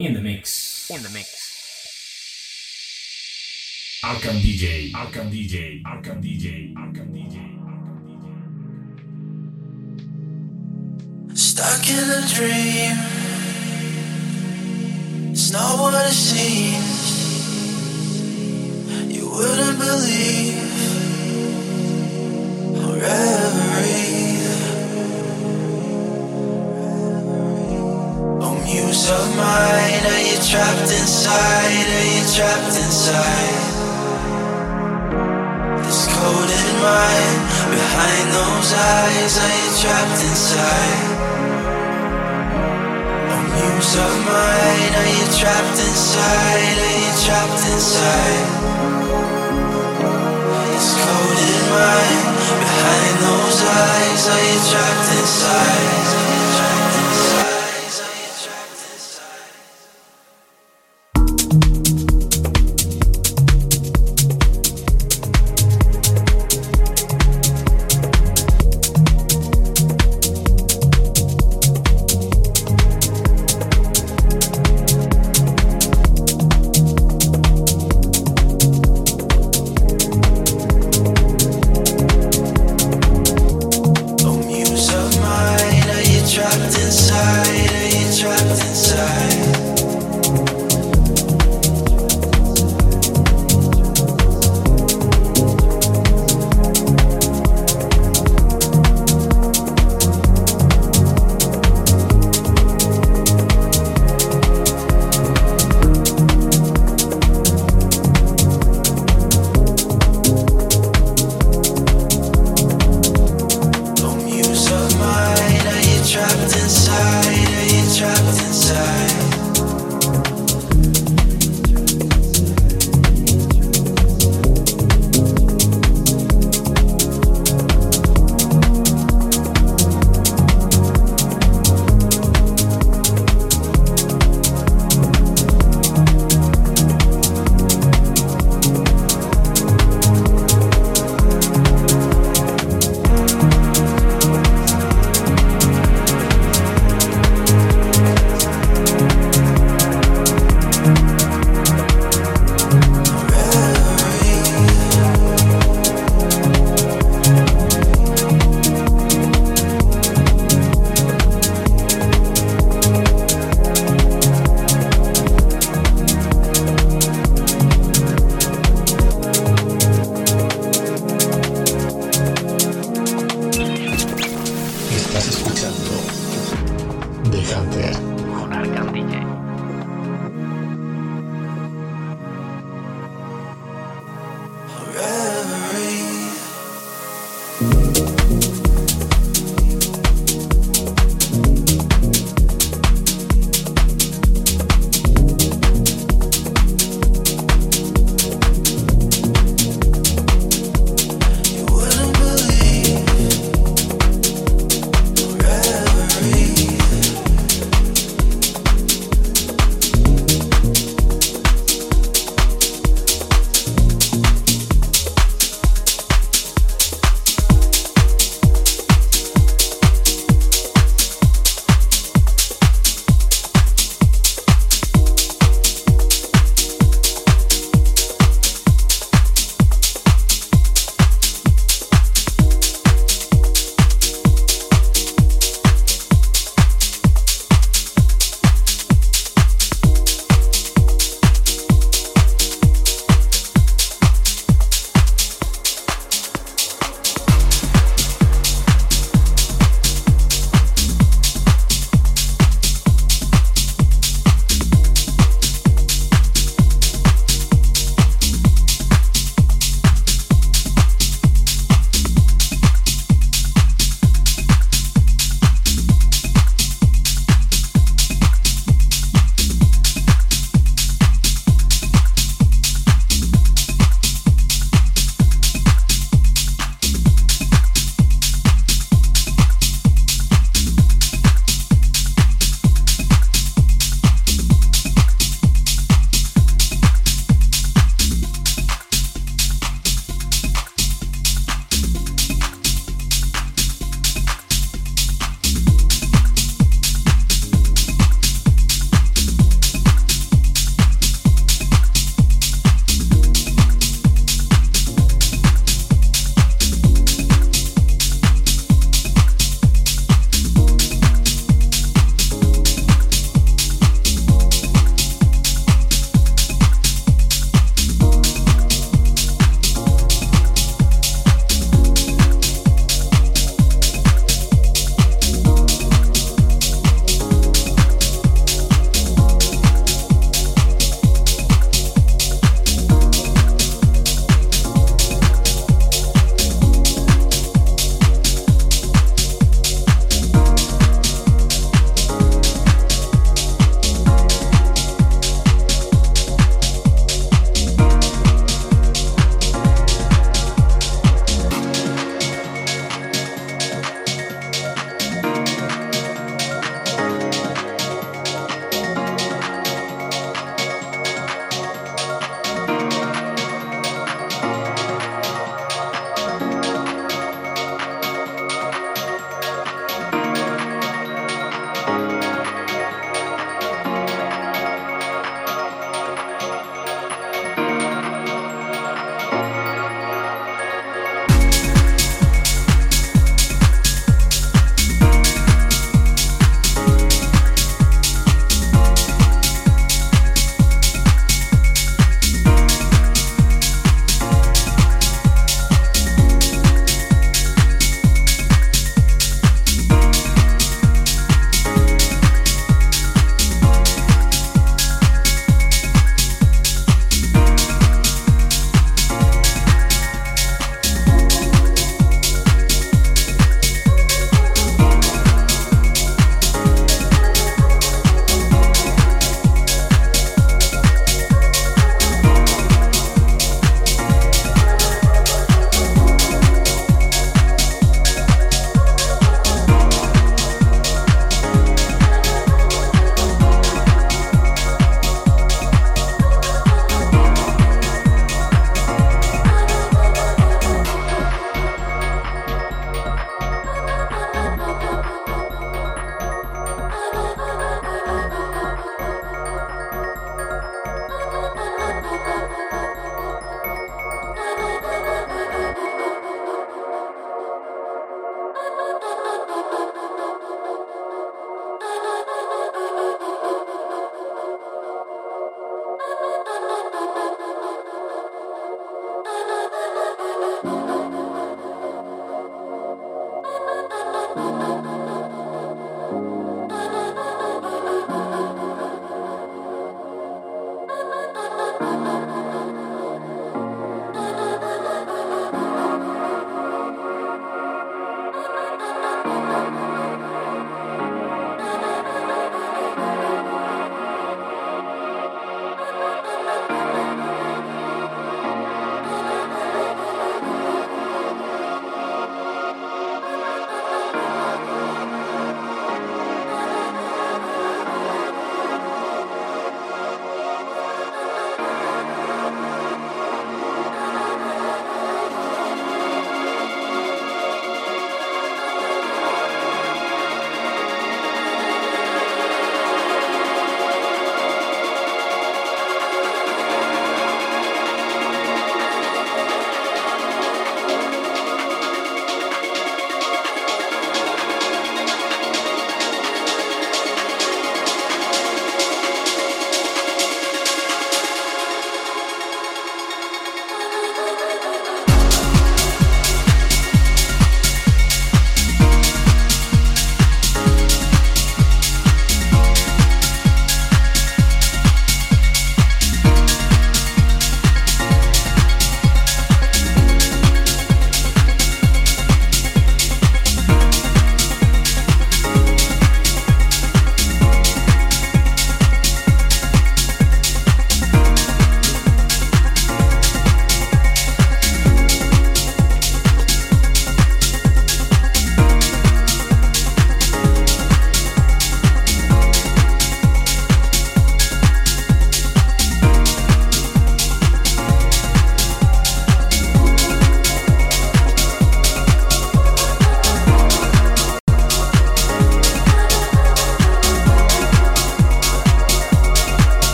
In the mix. In the mix. Arkham DJ. Arkham DJ. Arkham DJ. Arkham DJ. Stuck in a dream. It's not what it seems. You wouldn't believe or Muse of mine, are you trapped inside? Are you trapped inside? This coded mind behind those eyes, are you trapped inside? Oh, of mine, are you trapped inside? Are you trapped inside? This coded mind behind those eyes? Are you trapped inside?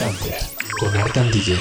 我买单，你结。